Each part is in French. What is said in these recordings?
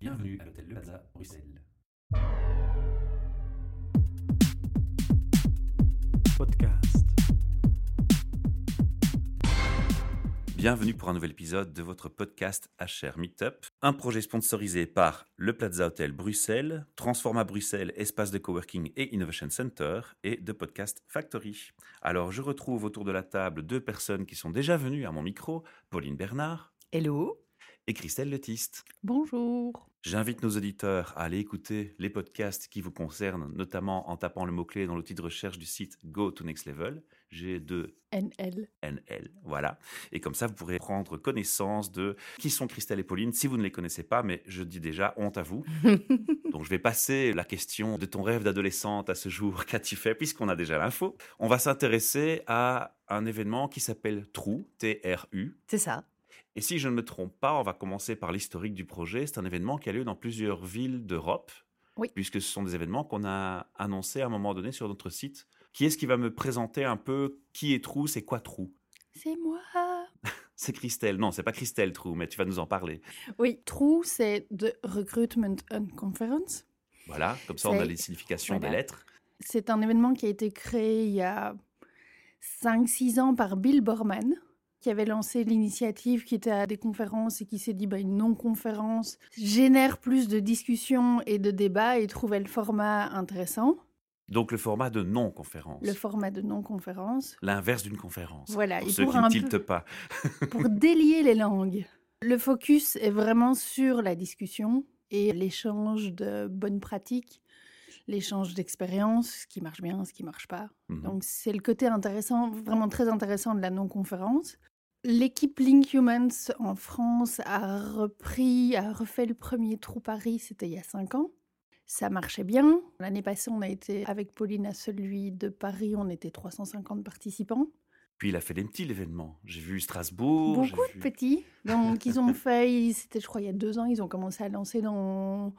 Bienvenue à l'hôtel Le Plaza, Bruxelles. Podcast. Bienvenue pour un nouvel épisode de votre podcast HR Meetup, un projet sponsorisé par le Plaza Hotel Bruxelles, Transforma Bruxelles, espace de coworking et innovation center, et de Podcast Factory. Alors, je retrouve autour de la table deux personnes qui sont déjà venues à mon micro, Pauline Bernard Hello. et Christelle Letiste. Bonjour. J'invite nos auditeurs à aller écouter les podcasts qui vous concernent, notamment en tapant le mot-clé dans l'outil de recherche du site Go to Next Level, G2 NL. NL, voilà. Et comme ça, vous pourrez prendre connaissance de qui sont Christelle et Pauline, si vous ne les connaissez pas, mais je dis déjà, honte à vous. Donc je vais passer la question de ton rêve d'adolescente à ce jour, qu'as-tu fait, puisqu'on a déjà l'info. On va s'intéresser à un événement qui s'appelle Trou, T-R-U. C'est ça. Et si je ne me trompe pas, on va commencer par l'historique du projet. C'est un événement qui a lieu dans plusieurs villes d'Europe, Oui. puisque ce sont des événements qu'on a annoncés à un moment donné sur notre site. Qui est-ce qui va me présenter un peu qui est Trou, c'est quoi Trou? C'est moi. C'est Christelle. Non, c'est pas Christelle Trou, mais tu vas nous en parler. Oui, True, c'est The Recruitment and Conference. Voilà, comme ça on a les significations voilà. des lettres. C'est un événement qui a été créé il y a 5-6 ans par Bill Borman, qui avait lancé l'initiative qui était à des conférences et qui s'est dit bah, une non-conférence génère plus de discussions et de débats et trouvait le format intéressant, Donc le format de non-conférence. le format de non-conférence. L'inverse d'une conférence. Voilà, Pour et ceux pour qui ne tiltent peu- pas. pour délier les langues. Le focus est vraiment sur la discussion et l'échange de bonnes pratiques, l'échange d'expériences, ce qui marche bien, ce qui marche pas. Mhm. Donc c'est le côté intéressant, vraiment très intéressant de la non-conférence. L'équipe Link Humans en France a repris, a refait le premier trou Paris, c'était il y a cinq ans. Ça marchait bien. L'année passée, on a été avec Pauline à celui de Paris, on était 350 participants. Puis il a fait des petits l'événement. J'ai vu Strasbourg. Beaucoup de vu- petits. Donc, ils ont fait, c'était, je crois, il y a deux ans, ils ont commencé à lancer dans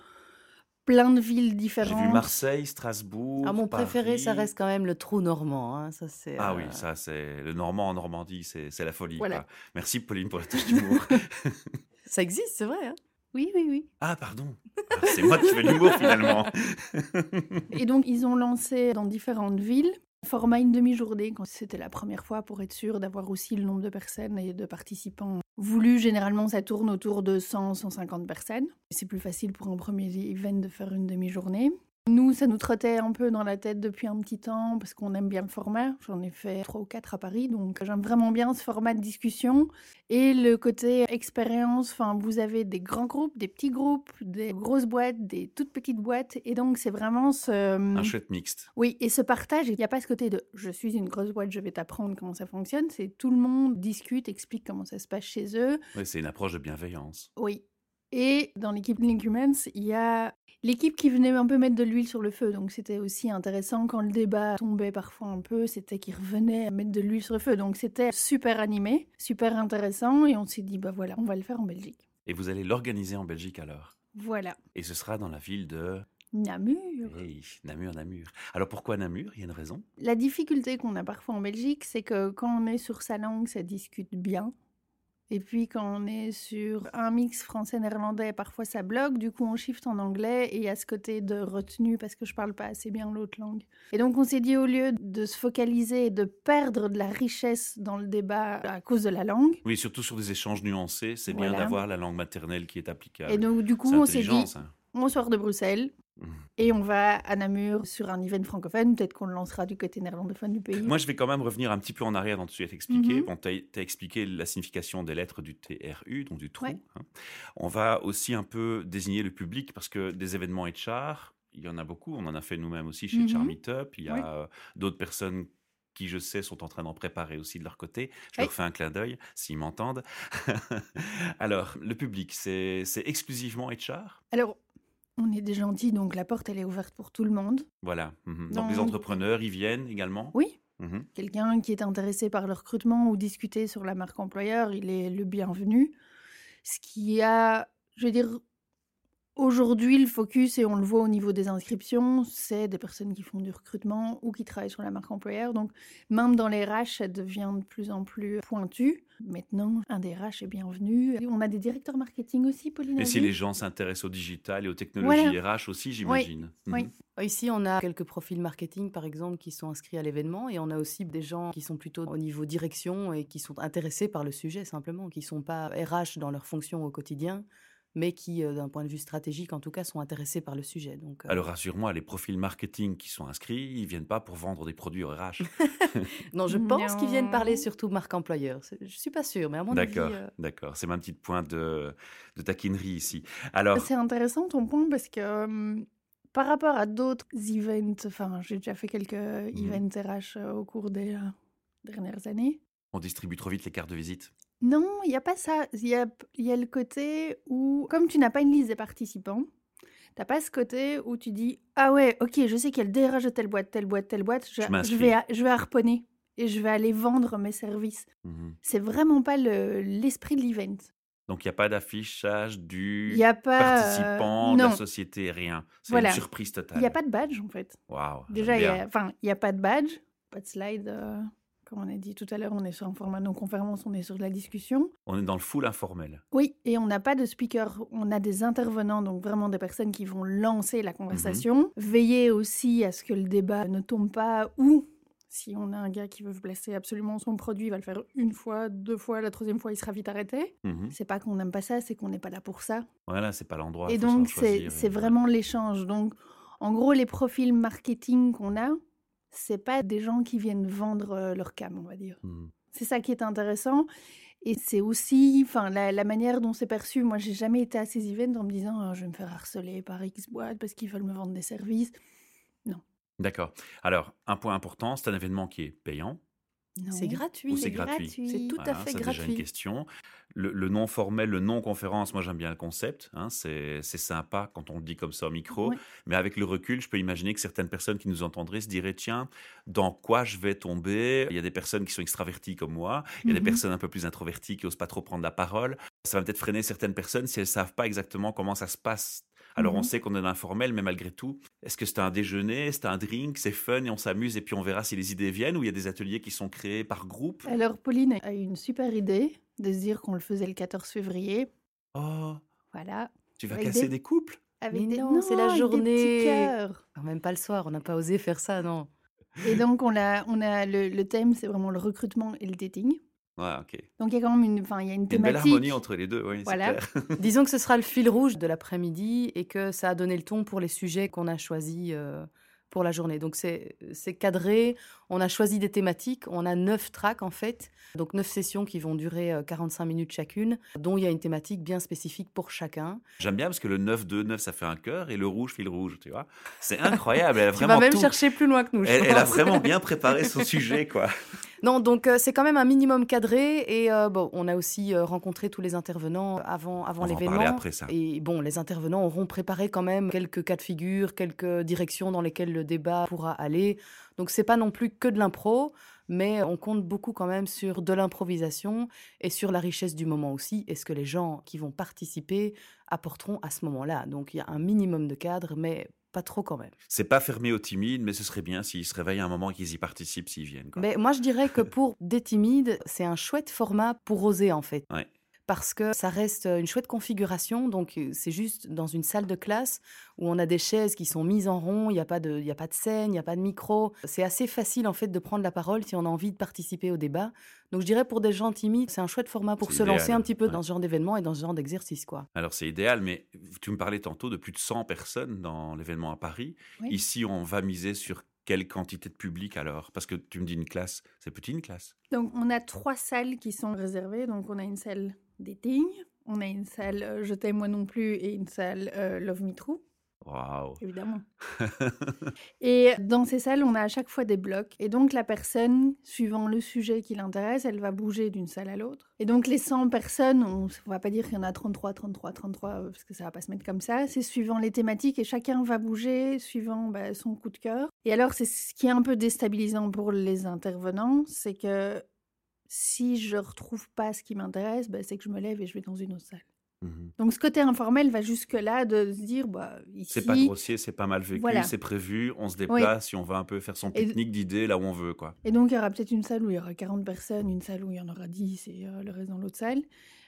plein de villes J'ai différentes. vu Marseille, Strasbourg. Ah, mon préféré, ça reste quand même le trou normand. hein, Ça, c'est, Ah euh, oui, ça c'est le Normand en Normandie, c'est c'est la folie. Voilà. quoi. Merci Pauline pour la touche d'humour. Ça existe, c'est vrai. hein. Oui, oui, oui. ah pardon, Ah, c'est moi qui fais l'humour finalement. Et donc, ils ont lancé dans différentes villes. Format une demi-journée, quand c'était la première fois, pour être sûr d'avoir aussi le nombre de personnes et de participants voulus. Généralement, ça tourne autour de 100, 150 personnes. C'est plus facile pour un premier event de faire une demi-journée. Nous, ça nous trottait un peu dans la tête depuis un petit temps parce qu'on aime bien le format. J'en ai fait trois ou quatre à Paris, donc j'aime vraiment bien ce format de discussion. Et le côté expérience, enfin, vous avez des grands groupes, des petits groupes, des grosses boîtes, des toutes petites boîtes. Et donc, c'est vraiment ce... Un chouette mixte. Oui, et ce partage, il n'y a pas ce côté de je suis une grosse boîte, je vais t'apprendre comment ça fonctionne. C'est tout le monde discute, explique comment ça se passe chez eux. Ouais, c'est une approche de bienveillance. Oui. Et dans l'équipe Link Humans, il y a l'équipe qui venait un peu mettre de l'huile sur le feu. Donc c'était aussi intéressant quand le débat tombait parfois un peu, c'était qu'ils revenaient mettre de l'huile sur le feu. Donc c'était super animé, super intéressant. Et on s'est dit, bah voilà, on va le faire en Belgique. Et vous allez l'organiser en Belgique alors? Voilà. Et ce sera dans la ville de Namur. hey, Namur, Namur. Alors pourquoi Namur? Il y a une raison? La difficulté qu'on a parfois en Belgique, c'est que quand on est sur sa langue, ça discute bien. Et puis quand on est sur un mix français-néerlandais, parfois ça bloque. Du coup, on shift en anglais et il y a ce côté de retenue parce que je parle pas assez bien l'autre langue. Et donc, on s'est dit au lieu de se focaliser et de perdre de la richesse dans le débat à cause de la langue. Oui, surtout sur des échanges nuancés, c'est bien d'avoir la langue maternelle qui est applicable. Et donc, du coup, on s'est dit, ça. on sort de Bruxelles. Et on va à Namur sur un event francophone. Peut-être qu'on le lancera du côté néerlandophone du pays. Moi, je vais quand même revenir un petit peu en arrière dans tout ce que tu as expliqué. Mhm. Bon, tu as, expliqué la signification des lettres du TRU, donc du trou. Ouais. hein. On va aussi un peu désigner le public parce que des événements HR, il y en a beaucoup. On en a fait nous-mêmes aussi chez. HR Meetup. Il y a Ouais. d'autres personnes qui, je sais, sont en train d'en préparer aussi de leur côté. Je leur fais un clin d'œil s'ils m'entendent. Alors, le public, c'est c'est exclusivement HR Alors, on est des gentils, donc la porte, elle est ouverte pour tout le monde. Voilà. mhm. Donc, les entrepreneurs, ils viennent également Oui, Mhm. quelqu'un qui est intéressé par le recrutement ou discuter sur la marque employeur, il est le bienvenu. Ce qui a, je veux dire, Aujourd'hui, le focus, et on le voit au niveau des inscriptions, c'est des personnes qui font du recrutement ou qui travaillent sur la marque employeur. Donc, même dans les RH, ça devient de plus en plus pointu. Maintenant, un des RH est bienvenu. On a des directeurs marketing aussi, Pauline. Et si les gens s'intéressent au digital et aux technologies Voilà. RH aussi, j'imagine. oui. Mhm. Ici, on a quelques profils marketing, par exemple, qui sont inscrits à l'événement. Et on a aussi des gens qui sont plutôt au niveau direction et qui sont intéressés par le sujet, simplement, qui ne sont pas RH dans leur fonction au quotidien, mais qui, euh, d'un point de vue stratégique, en tout cas, sont intéressés par le sujet. Donc, euh, Alors rassure-moi, les profils marketing qui sont inscrits, ils viennent pas pour vendre des produits au RH. non, je pense qu'ils viennent parler surtout marque employeur. Je suis pas sûre, mais à mon avis, D'accord, euh, d'accord. C'est ma petite pointe de, de taquinerie ici. Alors, C'est intéressant ton point parce que par rapport à d'autres events, enfin, j'ai déjà fait quelques events RH au cours des euh, dernières années. on distribue trop vite les cartes de visite. Non, il n'y a pas ça. Il y a, il y a le côté où, comme tu n'as pas une liste des participants, t'as pas ce côté où tu dis Ah ouais, ok, je sais qu'il y a le DRH de telle boîte, telle boîte, telle boîte, je, Je je m'inscris. vais, à- je vais harponner et je vais aller vendre mes services. Mhm. C'est vraiment pas le- l'esprit de l'event. Donc il n'y a pas d'affichage du n'y a pas. euh, participant, de la société, rien. C'est Voilà. une surprise totale. il n'y a pas de badge en fait. Waouh. Déjà, il y bien. a, enfin, il y a pas de badge, pas de slide. euh, comme on a dit tout à l'heure, on est sur un format non conférence, on est sur de la discussion. On est dans le full informel. Oui, et on n'a pas de speaker, on a des intervenants, donc vraiment des personnes qui vont lancer la conversation. Veiller aussi à ce que le débat ne tombe pas ou si on a un gars qui veut placer absolument son produit, il va le faire une fois, deux fois, la troisième fois, il sera vite arrêté. Mhm. C'est pas qu'on n'aime pas ça, c'est qu'on n'est pas là pour ça. Voilà, c'est pas l'endroit. et donc, c'est vraiment l'échange. Donc, en gros, les profils marketing qu'on a, c'est pas des gens qui viennent vendre euh, leur cam, on va dire. Mhm. C'est ça qui est intéressant. Et c'est aussi enfin, la, la manière dont c'est perçu. Moi, j'ai jamais été à ces events en me disant Ah, je vais me faire harceler par X boîte parce qu'ils veulent me vendre des services. D'accord. Alors, un point important, c'est un événement qui est payant. C'est gratuit. Ou c'est gratuit. C'est tout Voilà, à fait ça, déjà une gratuit. question. Le, le non formel, le non conférence, moi j'aime bien le concept. hein, c'est c'est sympa quand on le dit comme ça au micro. Ouais. Mais avec le recul, je peux imaginer que certaines personnes qui nous entendraient se diraient tiens, dans quoi je vais tomber? Il y a des personnes qui sont extraverties comme moi. Il y a des Mhm. personnes un peu plus introverties qui osent pas trop prendre la parole. Ça va peut-être freiner certaines personnes si elles savent pas exactement comment ça se passe. Alors on Mhm. sait qu'on est dans l'informel, mais malgré tout, est-ce que c'est un déjeuner, c'est un drink, c'est fun et on s'amuse et puis on verra si les idées viennent ou il y a des ateliers qui sont créés par groupe? Alors, Pauline a eu une super idée de se dire qu'on le faisait le 14 février. Oh, Voilà. tu vas Avec casser des- des couples? Avec Mais des... non, c'est la journée. Ah, Même pas le soir, on n'a pas osé faire ça, non. Et donc, on a, on a le, le thème, c'est vraiment le recrutement et le dating. Ouais, ok. Donc, il y a quand même une, enfin, il y a une Il y a une belle thématique. harmonie entre les deux, oui, c'est Voilà. clair. Disons que ce sera le fil rouge de l'après-midi et que ça a donné le ton pour les sujets qu'on a choisis euh, pour la journée. Donc c'est c'est cadré, on a choisi des thématiques, on a neuf tracks en fait, donc neuf sessions qui vont durer euh, 45 minutes chacune, dont il y a une thématique bien spécifique pour chacun. J'aime bien parce que le 9-2-9, ça fait un cœur et le rouge file rouge, tu vois. C'est incroyable. Elle a Tu vraiment vas même tout- chercher plus loin que nous. je Elle, elle a vraiment bien préparé son sujet, quoi. Non, donc euh, c'est quand même un minimum cadré et euh, bon, on a aussi euh, rencontré tous les intervenants avant, avant l'événement. parler après ça. Et bon, les intervenants auront préparé quand même quelques cas de figure, quelques directions dans lesquelles le débat pourra aller. Donc c'est pas non plus que de l'impro, mais on compte beaucoup quand même sur de l'improvisation et sur la richesse du moment aussi. Et ce que les gens qui vont participer apporteront à ce moment-là. Donc il y a un minimum de cadre, mais pas trop quand même. C'est pas fermé aux timides, mais ce serait bien s'ils se réveillent à un moment et qu'ils y participent s'ils viennent. Quoi. Mais moi, je dirais que pour des timides, c'est un chouette format pour oser, en fait. Ouais. Parce que ça reste une chouette configuration. Donc, euh, c'est juste dans une salle de classe où on a des chaises qui sont mises en rond. Il n'y a, pas de- il y a pas de scène, il n'y a pas de micro. C'est assez facile, en fait, de prendre la parole si on a envie de participer au débat. Donc, je dirais pour des gens timides, c'est un chouette format pour se lancer un petit peu ouais. dans ce genre d'événement et dans ce genre d'exercice, quoi. Alors c'est idéal, mais tu me parlais tantôt de plus de 100 personnes dans l'événement à Paris. Oui. Ici, on va miser sur quelle quantité de public alors? Parce que tu me dis une classe, c'est petit une classe Donc, on a trois salles qui sont réservées. Donc, on a une salle dating, on a une salle euh, Je t'aime moi non plus et une salle euh, Love Me True, Waouh évidemment. Et dans ces salles, on a à chaque fois des blocs. Et donc, la personne, suivant le sujet qui l'intéresse, elle va bouger d'une salle à l'autre. Et donc, les 100 personnes, on ne va pas dire qu'il y en a 33, 33, 33, euh, parce que ça va pas se mettre comme ça. C'est suivant les thématiques et chacun va bouger suivant bah, son coup de cœur. Et alors, c'est ce qui est un peu déstabilisant pour les intervenants, c'est que si je retrouve pas ce qui m'intéresse, bah, c'est que je me lève et je vais dans une autre salle. Mhm. Donc ce côté informel va jusque-là de se dire, bah, ici... C'est pas grossier, c'est pas mal vécu, Voilà. c'est prévu, on se déplace, si on va un peu faire son Et- pique-nique d'idées là où on veut, quoi. Et donc, il y aura peut-être une salle où il y aura 40 personnes, une salle où il y en aura 10 et euh, le reste dans l'autre salle.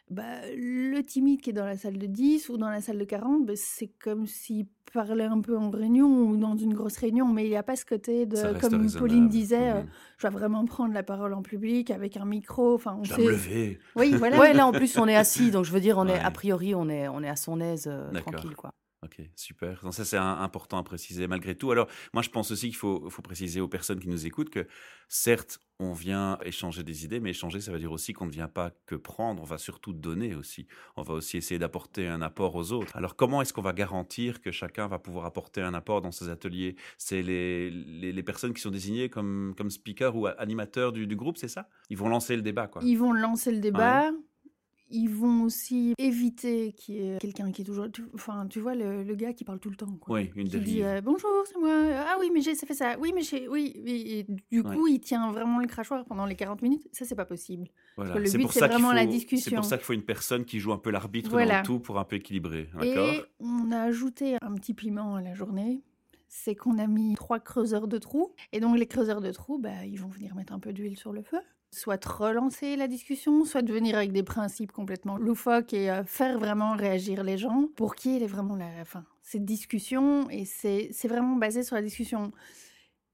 Bah, le timide qui est dans la salle de 10 ou dans la salle de 40, bah, c'est comme s'il parlait un peu en réunion ou dans une grosse réunion, mais il n'y a pas ce côté de, comme raisonnable. Pauline disait, euh, Mhm. je vais vraiment prendre la parole en public avec un micro. Enfin, on Je dois me fait... lever. Oui, voilà. Ouais, là en plus on est assis, donc je veux dire, on est a priori on est on est à son aise, euh, tranquille quoi. Ok, super. Donc ça, c'est important à préciser malgré tout. Alors, moi, je pense aussi qu'il faut, faut préciser aux personnes qui nous écoutent que, certes, on vient échanger des idées, mais échanger, ça veut dire aussi qu'on ne vient pas que prendre, on va surtout donner aussi. On va aussi essayer d'apporter un apport aux autres. Alors, comment est-ce qu'on va garantir que chacun va pouvoir apporter un apport dans ces ateliers? C'est les, les, les personnes qui sont désignées comme, comme speakers ou animateurs du, du groupe, c'est ça? Ils vont lancer le débat, quoi. Ils vont lancer le débat. Ils vont aussi éviter qu'il y ait quelqu'un qui est toujours. tu- Enfin, tu vois, le, le gars qui parle tout le temps. Quoi. Oui, une qui dit euh, bonjour, c'est moi. Ah oui, mais j'ai ça fait ça. Oui, mais j'ai. Oui. Et, et du Ouais. coup, il tient vraiment le crachoir pendant les 40 minutes. Ça, c'est pas possible. Voilà. que le C'est but, c'est vraiment la faut- C'est discussion. pour ça qu'il faut une personne qui joue un peu l'arbitre dans Voilà. le tout pour un peu équilibrer. Et on a ajouté un petit piment à la journée. C'est qu'on a mis trois creuseurs de trous. Et donc, les creuseurs de trous, bah, ils vont venir mettre un peu d'huile sur le feu. Soit relancer la discussion, soit de venir avec des principes complètement loufoques et euh, faire vraiment réagir les gens pour qu'il y ait vraiment la, enfin, cette discussion. Et c'est vraiment basé sur la discussion.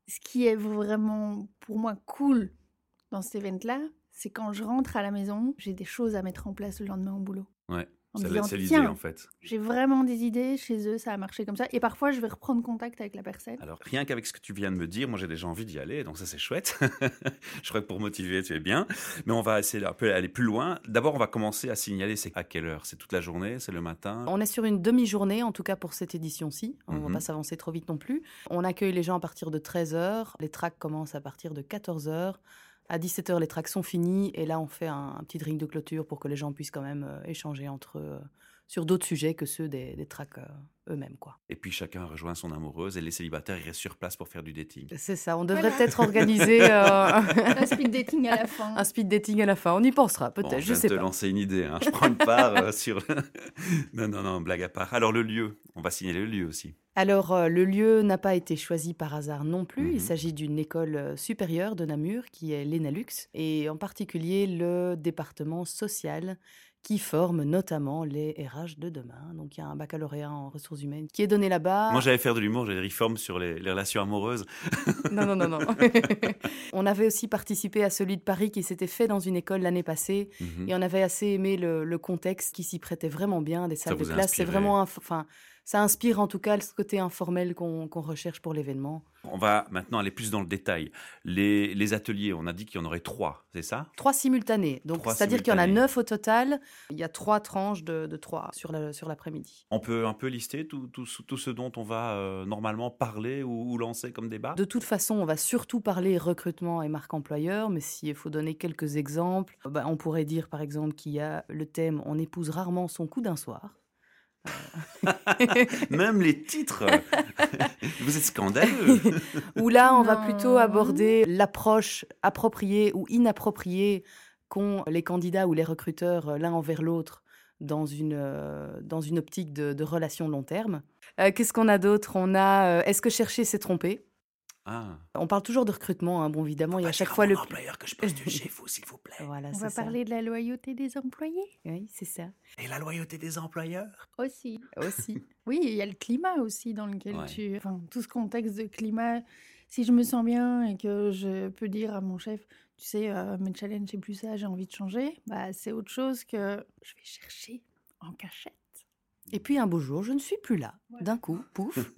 Ce qui est vraiment, pour moi, cool dans cet event-là, c'est quand je rentre à la maison, j'ai des choses à mettre en place le lendemain au boulot. Ouais. Me C'est l'idée, en fait. j'ai vraiment des idées chez eux, ça a marché comme ça. Et parfois, je vais reprendre contact avec la personne. Alors, rien qu'avec ce que tu viens de me dire, moi j'ai déjà envie d'y aller, donc ça c'est chouette. je crois que pour motiver, tu es bien. Mais on va essayer un peu aller plus loin. D'abord, on va commencer à signaler c'est à quelle heure? C'est toute la journée? C'est le matin? On est sur une demi-journée, en tout cas pour cette édition-ci. On ne Mhm. va pas s'avancer trop vite non plus. On accueille les gens à partir de 13h. Les tracks commencent à partir de 14h. À 17h, les tracks sont finis. Et là, on fait un, un petit drink de clôture pour que les gens puissent quand même euh, échanger entre eux sur d'autres sujets que ceux des, des tracks euh, eux-mêmes. quoi. Et puis chacun rejoint son amoureuse et les célibataires ils restent sur place pour faire du dating. C'est ça. On devrait Voilà. peut-être organiser euh, Un speed dating à la fin. un speed dating à la fin. On y pensera Bon, peut-être. je je viens sais de te pas. lancer une idée. hein. Je prends une part euh, sur. non, non, non, blague à part. Alors le lieu, on va signaler le lieu aussi. Alors, euh, le lieu n'a pas été choisi par hasard non plus. Mhm. Il s'agit d'une école euh, supérieure de Namur qui est l'ENALUX et en particulier le département social qui forme notamment les RH de demain. Donc, il y a un baccalauréat en ressources humaines qui est donné là-bas. Moi j'allais faire de l'humour, j'allais reforme sur les, les relations amoureuses. Non, non, non, non. on avait aussi participé à celui de Paris qui s'était fait dans une école l'année passée. Mhm. Et on avait assez aimé le, le contexte qui s'y prêtait vraiment bien, des salles de classe. C'est vraiment, enfin, ça inspire en tout cas ce côté informel qu'on recherche pour l'événement. On va maintenant aller plus dans le détail. Les, les ateliers, on a dit qu'il y en aurait trois, c'est ça? Trois simultanés. Donc, c'est-à-dire qu'il y en a neuf au total. Il y a trois tranches de, de trois sur la- sur l'après-midi. On peut un peu lister tout, tout, ce- tout ce dont on va euh, normalement parler ou, ou lancer comme débat? De toute façon, on va surtout parler recrutement et marque employeur, mais s'il faut donner quelques exemples, bah, on pourrait dire par exemple qu'il y a le thème On épouse rarement son coup d'un soir. Même les titres. Vous êtes scandaleux. Où là, on va plutôt aborder l'approche appropriée ou inappropriée qu'ont les candidats ou les recruteurs euh, l'un envers l'autre dans une, euh, dans une optique de, de relation long terme. Euh, Qu'est-ce qu'on a d'autre? On a euh, Est-ce que chercher c'est tromper? Ah, On parle toujours de recrutement, hein, bon évidemment, il y a chaque fois le... employeur que je postule chez vous, s'il vous plaît. Voilà, On va ça. parler de la loyauté des employés Oui, c'est ça. Et la loyauté des employeurs? Aussi. Aussi. Oui, il y a le climat aussi dans lequel Ouais. tu... Enfin, tout ce contexte de climat. Si je me sens bien et que je peux dire à mon chef, tu sais, euh, mes challenges, c'est plus ça, j'ai envie de changer, bah, c'est autre chose que je vais chercher en cachette. Et puis un beau jour, je ne suis plus là. D'un coup, pouf.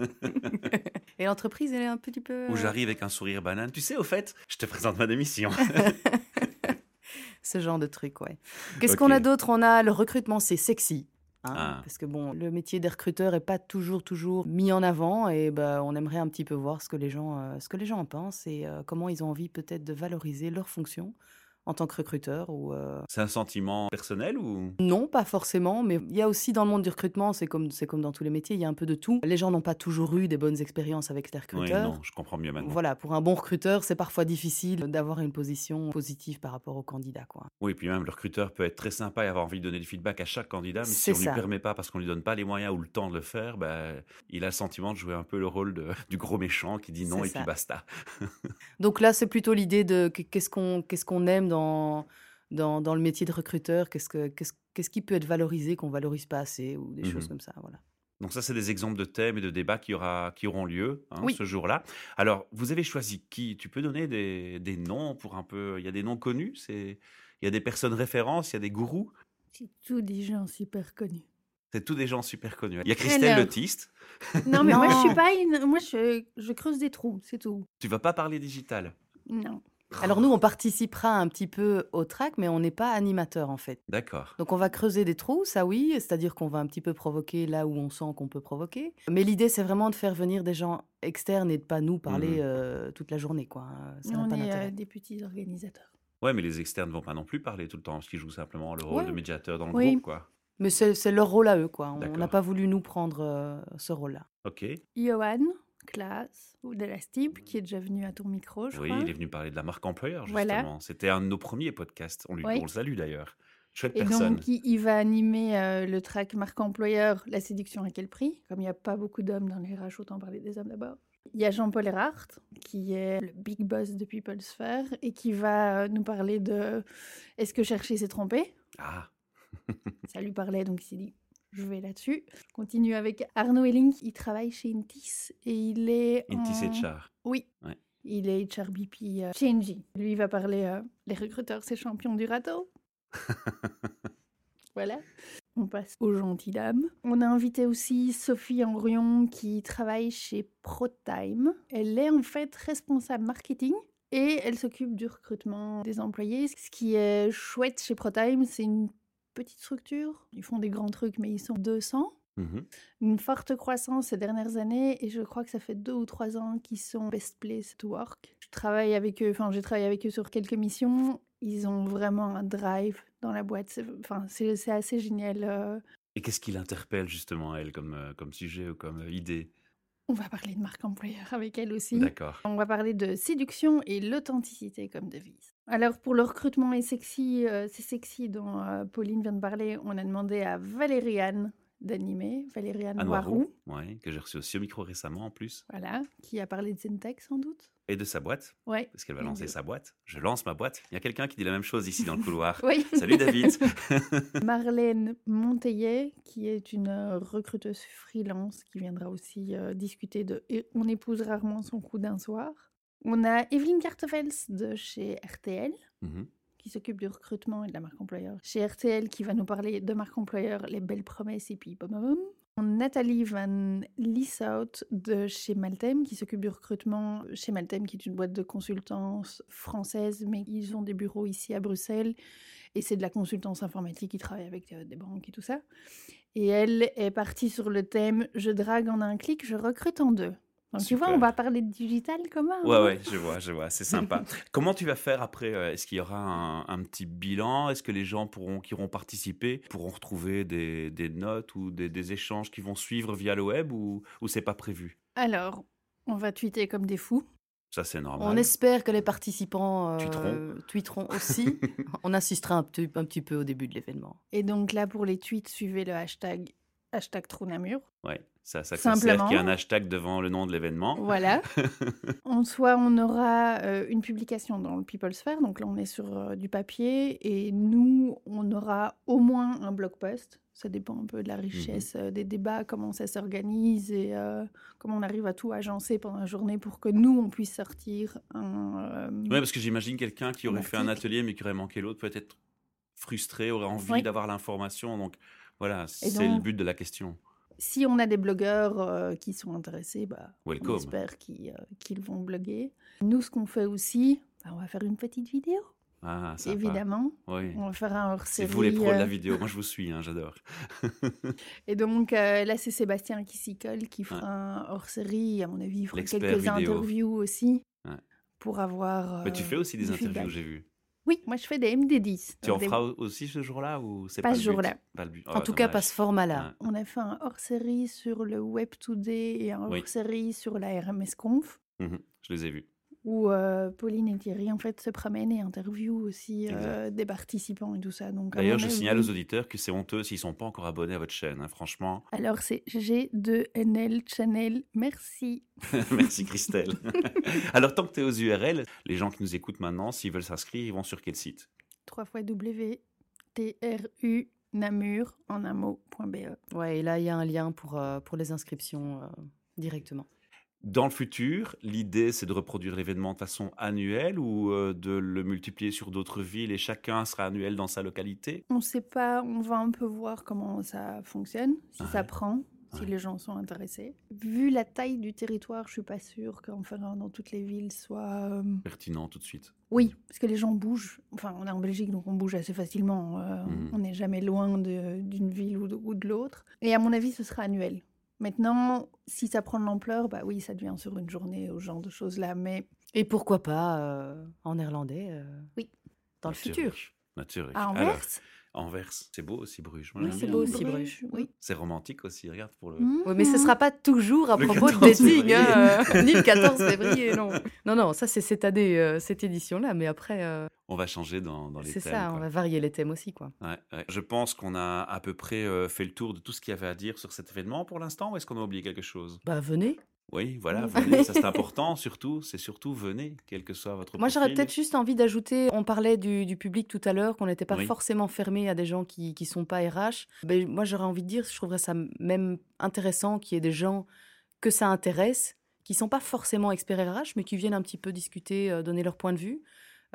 Et l'entreprise, elle est un petit peu... Où euh, j'arrive avec un sourire banane. Tu sais, au fait, je te présente ma démission. Ce genre de truc, ouais. Qu'est-ce qu'on a d'autre? On a le recrutement, c'est sexy. hein, Ah. Parce que bon, le métier des recruteurs est pas toujours toujours mis en avant et bah, on aimerait un petit peu voir ce que les gens, euh, ce que les gens en pensent et euh, comment ils ont envie peut-être de valoriser leur fonction en tant que recruteur. Ou, euh, C'est un sentiment personnel ou? Non, pas forcément, mais il y a aussi dans le monde du recrutement, c'est comme, c'est comme dans tous les métiers, il y a un peu de tout. Les gens n'ont pas toujours eu des bonnes expériences avec les Oui, recruteurs. non, je comprends mieux maintenant. Voilà, pour un bon recruteur, c'est parfois difficile d'avoir une position positive par rapport au candidat. Quoi. Oui, puis même le recruteur peut être très sympa et avoir envie de donner du feedback à chaque candidat, mais si on ne lui permet pas parce qu'on lui donne pas les moyens ou le temps de le faire, ben, il a le sentiment de jouer un peu le rôle de- du gros méchant qui dit non et puis basta. Donc là, c'est plutôt l'idée de qu- qu'est-ce qu'on qu'est-ce qu'on aime dans, dans, dans le métier de recruteur, qu'est-ce que- qu'est-ce qu'est-ce qui peut être valorisé qu'on valorise pas assez, ou des Mhm. choses comme ça. Voilà. Donc ça, c'est des exemples de thèmes et de débats qui, aura, qui auront lieu hein, Oui. ce jour-là. Alors, vous avez choisi qui? Tu peux donner des, des noms pour un peu... Il y a des noms connus c'est... Il y a des personnes références, il y a des gourous? C'est tous des gens super connus. C'est tous des gens super connus. Il y a Christelle Alors. Le Tiste. Non, mais moi, je suis pas une. Moi, je, je creuse des trous, c'est tout. Tu vas pas parler digital? Non. Alors nous, on participera un petit peu au track, mais on n'est pas animateur en fait. D'accord. Donc on va creuser des trous, ça oui, c'est-à-dire qu'on va un petit peu provoquer là où on sent qu'on peut provoquer. Mais l'idée, c'est vraiment de faire venir des gens externes et de pas nous parler Mhm. euh, toute la journée. quoi. Ça n'a on pas est euh, des petits organisateurs. Ouais, mais les externes vont pas non plus parler tout le temps, parce qu'ils jouent simplement le rôle Ouais. de médiateur dans le Oui. groupe, quoi. Mais c'est leur rôle à eux. quoi. On n'a pas voulu nous prendre euh, ce rôle-là. Ok. Johan, classe, ou de la STIB, qui est déjà venu à ton micro, je Oui, crois. il est venu parler de la marque employeur, Voilà. justement. C'était un de nos premiers podcasts. On, lui, Oui. on le salue d'ailleurs. Chouette Et personne. donc, il, il va animer euh, le track marque employeur, la séduction à quel prix? Comme il n'y a pas beaucoup d'hommes dans les RH, autant parler des hommes d'abord. Il y a Jean-Paul Erhardt, qui est le big boss de People Sphere, et qui va euh, nous parler de Est-ce que chercher s'est trompé Ah, Ça lui parlait, donc il s'est dit je vais là-dessus. Je continue avec Arnaud Elling, il travaille chez Intis et il est. Intis en- HR. Oui. Ouais. Il est HRBP euh, chez Engie. Lui, il va parler euh, les recruteurs, c'est champions du râteau. voilà. On passe aux gentilles dames. On a invité aussi Sophie Henrion qui travaille chez ProTime. Elle est en fait responsable marketing et elle s'occupe du recrutement des employés. Ce qui est chouette chez ProTime, c'est une petite structure. Ils font des grands trucs, mais ils sont 200 Mhm. une forte croissance ces dernières années et je crois que ça fait deux ou trois ans qu'ils sont best place to work. Je travaille avec eux, enfin j'ai travaillé avec eux sur quelques missions. Ils ont vraiment un drive dans la boîte. C'est- Enfin c'est c'est assez génial. euh. Et qu'est-ce qui l'interpelle justement, elle, comme, euh, comme sujet ou comme euh, idée? On va parler de marque employeur avec elle aussi. D'accord. On va parler de séduction et l'authenticité comme devise. Alors pour le recrutement est sexy, euh, c'est sexy dont euh, Pauline vient de parler, on a demandé à Valériane d'animer, Valériane Warou, ouais, que j'ai reçu aussi au micro récemment en plus. voilà, qui a parlé de Zentech sans doute. Et de sa boîte, Ouais. parce qu'elle va lancer sa boîte. Je lance ma boîte. Il y a quelqu'un qui dit la même chose ici dans le couloir. Oui. Salut David Marlène Monteillet, qui est une euh, recruteuse freelance, qui viendra aussi euh, discuter de On épouse rarement son coup d'un soir. On a Evelyne Kartofels de chez RTL, Mhm. qui s'occupe du recrutement et de la marque employeur. Chez RTL, qui va nous parler de marque employeur, les belles promesses et puis bam. Nathalie Van Lieshout de chez Maltem, qui s'occupe du recrutement chez Maltem, qui est une boîte de consultance française, mais ils ont des bureaux ici à Bruxelles. Et c'est de la consultance informatique, ils travaillent avec euh, des banques et tout ça. Et elle est partie sur le thème Je drague en un clic, je recrute en deux. Donc tu vois, on va parler de digital commun. Ouais, ouais, je vois, je vois, c'est sympa. Comment tu vas faire après euh, Est-ce qu'il y aura un, un petit bilan? Est-ce que les gens pourront, qui auront participé pourront retrouver des, des notes ou des, des échanges qui vont suivre via le web ou, ou c'est pas prévu? Alors, on va tweeter comme des fous. Ça, c'est normal. On espère que les participants euh, Tweeteront. tweeteront aussi. On insistera un petit, un petit peu au début de l'événement. Et donc là, pour les tweets, suivez le hashtag, hashtag Trou-Namur. Ouais, ça, ça qu'il y a un hashtag devant le nom de l'événement. Voilà. en soi, on aura euh, une publication dans le People Sphere. Donc là, on est sur euh, du papier. Et nous, on aura au moins un blog post. Ça dépend un peu de la richesse euh, des débats, comment ça s'organise et comment on arrive à tout agencer pendant la journée pour que nous, on puisse sortir un... Ouais, parce que j'imagine quelqu'un qui aurait fait un atelier mais qui aurait manqué l'autre peut être frustré, aurait envie Oui. d'avoir l'information. Donc voilà, c'est le but de la question. Si on a des blogueurs euh, qui sont intéressés, bah, on espère qu'ils euh, qu'ils vont bloguer. Nous, ce qu'on fait aussi, bah, on va faire une petite vidéo, Ah, sympa. évidemment. Oui. On va faire un C'est hors-série. vous les pros de la euh, vidéo. Moi, je vous suis, hein, j'adore. Et donc euh, là, c'est Sébastien qui s'y colle, qui fera un hors-série. À mon avis, il fera quelques vidéo. interviews aussi pour avoir. Mais tu fais aussi des interviews, j'ai vu. Oui, moi je fais des MD10. Tu en Des- feras aussi ce jour-là ou c'est Pas pas, ce le but? jour-là. Pas le but. En Oh, tout cas, pas ce format-là. On a fait un hors-série sur le Web Today et un Oui. hors-série sur la RMS Conf. Mhm, Je les ai vus. Où euh, Pauline et Thierry en fait se promènent et interviewent aussi euh, des participants et tout ça. Donc, D'ailleurs, je signale aux auditeurs que c'est honteux s'ils sont pas encore abonnés à votre chaîne. hein, Franchement, Alors c'est G2NL Channel, merci. merci Christelle. Alors, tant que tu es aux URL, les gens qui nous écoutent maintenant, s'ils veulent s'inscrire, ils vont sur quel site? 3 fois W Namur en un mot.be. Ouais, et là, il y a un lien pour, euh, pour les inscriptions euh, directement. Dans le futur, l'idée, c'est de reproduire l'événement de façon annuelle ou euh, de le multiplier sur d'autres villes et chacun sera annuel dans sa localité? On sait pas, on va un peu voir comment ça fonctionne, si ça Ouais. prend, si Ouais. les gens sont intéressés. Vu la taille du territoire, je suis pas sûre qu'en faire un dans toutes les villes soit. euh, Pertinent tout de suite. Oui, parce que les gens bougent. Enfin, on est en Belgique, donc on bouge assez facilement. euh, Mhm. On n'est jamais loin d'une ville ou de, ou de l'autre. Et à mon avis, ce sera annuel. Maintenant, si ça prend de l'ampleur, bah oui, ça devient sur une journée, ou ce genre de choses-là. Mais Et pourquoi pas euh, en néerlandais euh, Oui. Dans le futur? Naturich. à Alors, Anvers, Anvers, c'est beau aussi Bruges. Moi, Oui, c'est bien. beau aussi, Bruges. Oui. C'est romantique aussi, regarde pour le. Oui, mais ce ne sera pas toujours à Le propos de 14 dating, hein, euh, ni le 14 février, non. Non, non, ça c'est cette année, euh, cette édition-là, mais après, euh, On va changer dans, dans les c'est thèmes. ça, quoi. on va varier les thèmes aussi, quoi. Ouais, ouais. Je pense qu'on a à peu près euh, fait le tour de tout ce qu'il y avait à dire sur cet événement pour l'instant, ou est-ce qu'on a oublié quelque chose? Bah venez. Oui, voilà, venez, ça c'est important, surtout, c'est surtout venez, quel que soit votre Moi, j'aurais peut-être juste envie d'ajouter, on parlait du, du public tout à l'heure, qu'on n'était pas Oui. forcément fermé à des gens qui ne sont pas RH. Ben, moi, j'aurais envie de dire, je trouverais ça même intéressant qu'il y ait des gens que ça intéresse, qui sont pas forcément experts RH, mais qui viennent un petit peu discuter, euh, donner leur point de vue.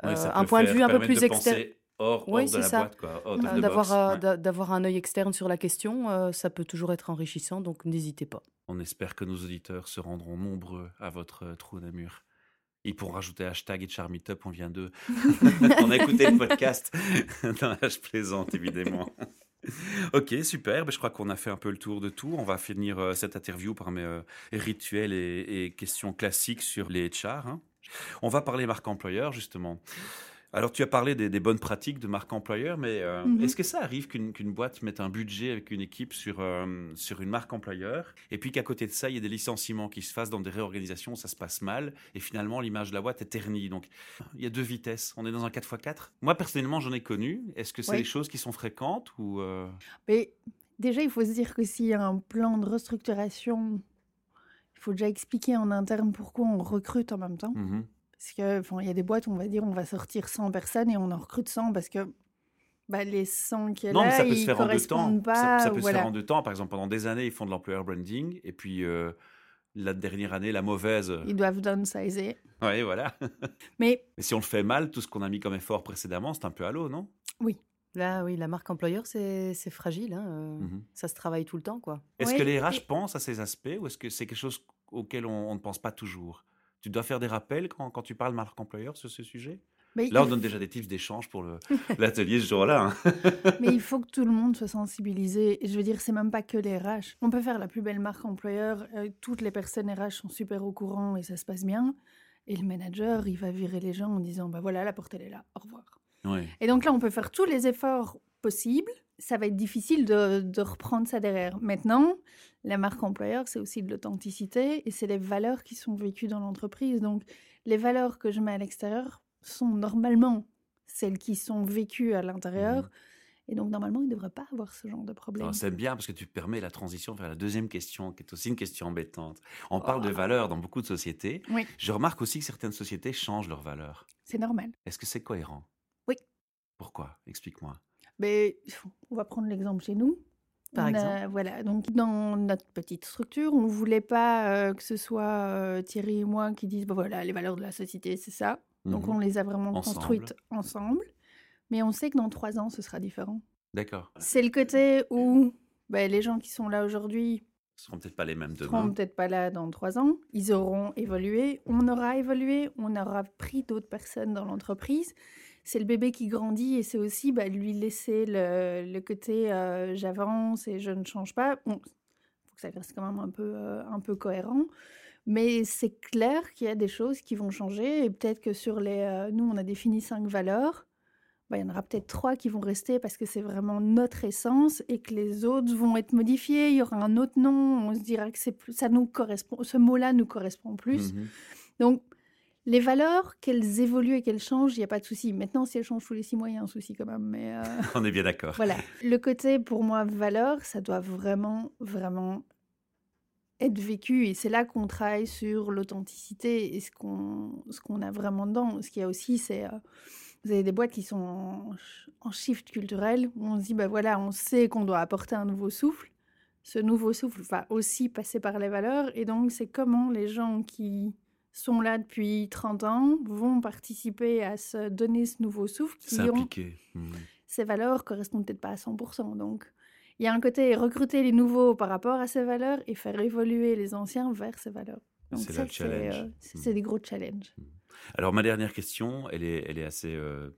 Euh, un point de vue un peu plus externe. Hors, Oui, hors de la ça. boîte, quoi. Euh, D'avoir ouais. un œil externe sur la question, euh, ça peut toujours être enrichissant, donc n'hésitez pas. On espère que nos auditeurs se rendront nombreux à votre euh, trou Namur. Ils pourront rajouter hashtag et Meetup, on vient d'eux. on a écouté le podcast. non, je plaisante, évidemment. ok, super. Ben, je crois qu'on a fait un peu le tour de tout. On va finir euh, cette interview par mes euh, rituels et, et questions classiques sur les HR. hein. On va parler marque employeur, justement. Alors, tu as parlé des, des bonnes pratiques de marque employeur, mais euh, Mhm. est-ce que ça arrive qu'une boîte mette un budget avec une équipe sur, euh, sur une marque employeur, et puis qu'à côté de ça, il y ait des licenciements qui se fassent dans des réorganisations où ça se passe mal, et finalement, l'image de la boîte est ternie? Donc, il y a deux vitesses. On est dans un 4x4. Moi, personnellement, j'en ai connu. Est-ce que c'est Oui. des choses qui sont fréquentes ou euh, Mais déjà, il faut se dire que s'il y a un plan de restructuration, il faut déjà expliquer en interne pourquoi on recrute en même temps. mhm. Parce que, enfin, il y a des boîtes où on va dire on va sortir 100 personnes et on en recrute 100 parce que bah, les 100 qu'il y a Non, mais là, ça peut se faire en deux temps. correspondent pas. ça, ça peut se faire en deux temps. Par exemple, pendant des années, ils font de l'employer branding, et puis euh, la dernière année, la mauvaise. Ils doivent downsizer. Ouais, voilà. Mais Mais si on le fait mal, tout ce qu'on a mis comme effort précédemment, c'est un peu à l'eau, non? Là, oui, la marque employeur, c'est fragile. hein, euh, Mhm. Ça se travaille tout le temps, quoi. Est-ce Oui, que les RH et- pensent à ces aspects ou est-ce que c'est quelque chose auquel on, on ne pense pas toujours? Tu dois faire des rappels quand, quand tu parles marque employeur sur ce sujet? Mais Là, on donne déjà des tips d'échange pour l'atelier ce jour-là. hein. Mais il faut que tout le monde soit sensibilisé. Je veux dire, c'est même pas que les RH. On peut faire la plus belle marque employeur. euh, toutes les personnes RH sont super au courant et ça se passe bien. Et le manager, il va virer les gens en disant bah voilà, la porte elle est là, au revoir. Ouais. Et donc là, on peut faire tous les efforts possibles. Ça va être difficile de, de reprendre ça derrière. Maintenant, la marque employeur, c'est aussi de l'authenticité et c'est les valeurs qui sont vécues dans l'entreprise. Donc, les valeurs que je mets à l'extérieur sont normalement celles qui sont vécues à l'intérieur. Mhm. Et donc, normalement, il ne devrait pas avoir ce genre de problème. Alors, C'est bien parce que tu permets la transition vers la deuxième question, qui est aussi une question embêtante. On parle de Oh. valeurs dans beaucoup de sociétés. Oui. Je remarque aussi que certaines sociétés changent leurs valeurs. C'est normal. Est-ce que c'est cohérent? Oui. Pourquoi? Explique-moi. Mais on va prendre l'exemple chez nous. Par On a- exemple Voilà, donc dans notre petite structure, on ne voulait pas euh, que ce soit euh, Thierry et moi qui disent, bah voilà, les valeurs de la société, c'est ça. Donc Mhm. on les a vraiment Ensemble. construites ensemble. Mais on sait que dans trois ans, ce sera différent. D'accord. C'est le côté où ben, les gens qui sont là aujourd'hui seront peut-être pas les mêmes ne seront demain. peut-être pas là dans trois ans. Ils auront évolué. On aura évolué. On aura pris d'autres personnes dans l'entreprise. C'est le bébé qui grandit et c'est aussi bah, lui laisser le, le côté euh, j'avance et je ne change pas. Bon, faut que ça reste quand même un peu, euh, un peu cohérent. Mais c'est clair qu'il y a des choses qui vont changer et peut-être que sur les... euh, nous, on a défini cinq valeurs. bah, il y en aura peut-être trois qui vont rester parce que c'est vraiment notre essence et que les autres vont être modifiés. Il y aura un autre nom. On se dira que c'est plus, ça nous correspond. Ce mot-là nous correspond plus. Mhm. Donc, les valeurs, qu'elles évoluent et qu'elles changent, il n'y a pas de souci. Maintenant, si elles changent tous les six mois, il y a un souci quand même. Mais euh, On est bien d'accord. voilà. Le côté, pour moi, valeur, ça doit vraiment, vraiment être vécu. Et c'est là qu'on travaille sur l'authenticité et ce qu'on ce qu'on a vraiment dedans. Ce qu'il y a aussi, c'est... euh, vous avez des boîtes qui sont en, en shift culturel, où on se dit, ben voilà, on sait qu'on doit apporter un nouveau souffle. Ce nouveau souffle va aussi passer par les valeurs. Et donc, c'est comment les gens qui sont là depuis 30 ans vont participer à se donner ce nouveau souffle qui ont S'impliquer. Mhm. ces valeurs correspondent peut-être pas à 100%. Donc, il y a un côté recruter les nouveaux par rapport à ces valeurs et faire évoluer les anciens vers ces valeurs. C'est le challenge. euh, c'est Mm. c'est des gros challenges. Alors, ma dernière question, elle est, elle est assez euh,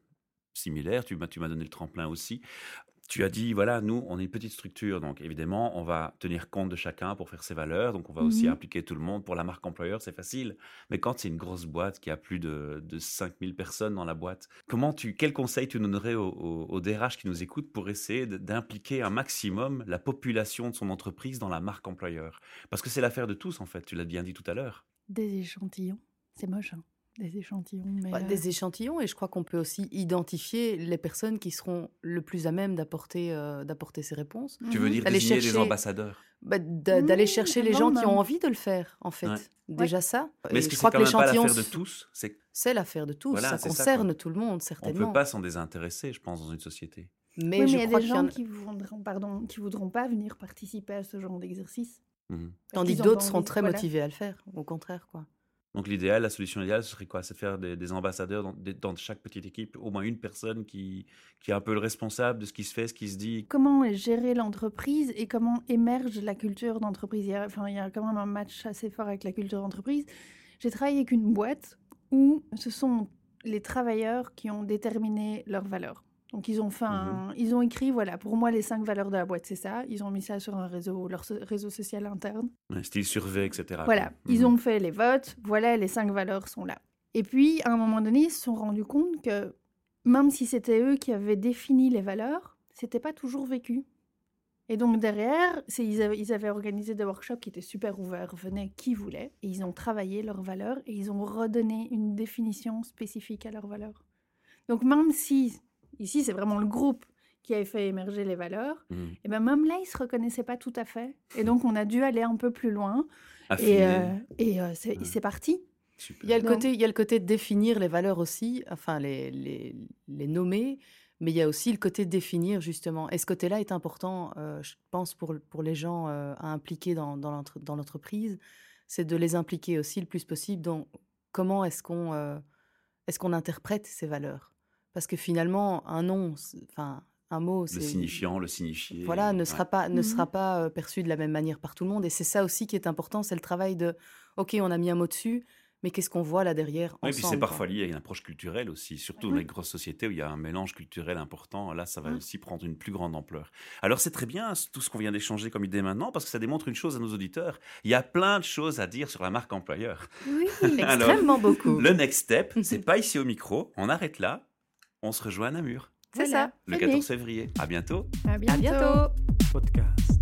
similaire. Tu m'as, tu m'as donné le tremplin aussi. Tu as dit, voilà, nous, on est une petite structure. Donc, évidemment, on va tenir compte de chacun pour faire ses valeurs. Donc, on va aussi Mhm. impliquer tout le monde. Pour la marque employeur, c'est facile. Mais quand c'est une grosse boîte qui a plus de, de 5000 personnes dans la boîte, comment tu, quel conseil tu donnerais aux, aux DRH qui nous écoutent pour essayer d'impliquer un maximum la population de son entreprise dans la marque employeur? Parce que c'est l'affaire de tous, en fait. Tu l'as bien dit tout à l'heure. Des échantillons, c'est moche, hein, des échantillons. Mais, Bah, euh, Des échantillons et je crois qu'on peut aussi identifier les personnes qui seront le plus à même d'apporter euh, d'apporter ces réponses. Tu veux mhm. dire D'aller chercher- ambassadeurs Bah, d'a- D'aller Mmh, chercher les gens qui ont envie de le faire, en fait. Ouais. Déjà ça. Mais est-ce que je c'est crois quand que même pas l'échantillon, l'affaire de tous C'est l'affaire de tous. Voilà, ça concerne tout le monde, On certainement. peut pas s'en désintéresser, je pense, dans une société. Mais oui, je mais il y a des gens a- qui voudront, pardon, qui voudront pas venir participer à ce genre d'exercice. Parce Tandis que d'autres seront très voilà. motivés à le faire, au contraire. quoi. Donc l'idéal, la solution idéale, ce serait quoi? C'est faire des, ambassadeurs dans, chaque petite équipe, au moins une personne qui, qui est un peu le responsable de ce qui se fait, ce qui se dit. Comment gérée l'entreprise et comment émerge la culture d'entreprise? Il il y a quand même un match assez fort avec la culture d'entreprise. J'ai travaillé avec une boîte où ce sont les travailleurs qui ont déterminé leurs valeurs. Donc ils ont fait un- ils ont écrit voilà pour moi les cinq valeurs de la boîte c'est ça. Ils ont mis ça sur un réseau leur so- réseau social interne. Ouais, style survey, etc. Voilà, ils Mhm. ont fait les votes, voilà, les cinq valeurs sont là. Et puis, à un moment donné, ils se sont rendus compte que même si c'était eux qui avaient défini les valeurs, c'était pas toujours vécu. Et donc derrière, ils, avaient, ils avaient organisé des workshops qui étaient super ouverts, venait qui voulait, et ils ont travaillé leurs valeurs et ils ont redonné une définition spécifique à leurs valeurs. Donc même si, ici c'est vraiment le groupe qui avait fait émerger les valeurs, Mhm. et ben même là, ils se reconnaissaient pas tout à fait. Et donc on a dû aller un peu plus loin. Affiner. Et, euh, et euh, c'est Ouais. c'est parti. Super. Il y, a le Donc- côté, il y a le côté de définir les valeurs aussi, enfin les, les, les nommer, mais il y a aussi le côté de définir justement. Et ce côté-là est important, euh, je pense, pour, pour les gens euh, à impliquer dans, dans l'entre- dans l'entreprise, c'est de les impliquer aussi le plus possible dans comment est-ce qu'on euh, est-ce qu'on interprète ces valeurs. Parce que finalement, un nom, enfin un mot, Le signifiant, le signifié. voilà, ne ouais. sera pas, ne Mhm. sera pas euh, perçu de la même manière par tout le monde. Et c'est ça aussi qui est important, c'est le travail de, ok, on a mis un mot dessus, mais qu'est-ce qu'on voit là derrière Oui, puis ensemble, c'est parfois lié à une approche culturelle aussi, surtout dans les grosses sociétés où il y a un mélange culturel important. Là, ça va Mm. aussi prendre une plus grande ampleur. Alors, c'est très bien tout ce qu'on vient d'échanger comme idée maintenant, parce que ça démontre une chose à nos auditeurs. Il y a plein de choses à dire sur la marque employeur. Oui, Alors, Extrêmement beaucoup. Le next step, c'est pas ici au micro, on arrête là, on se rejoint à Namur, C'est ça. le 14 février. À bientôt. À À bientôt. Podcast.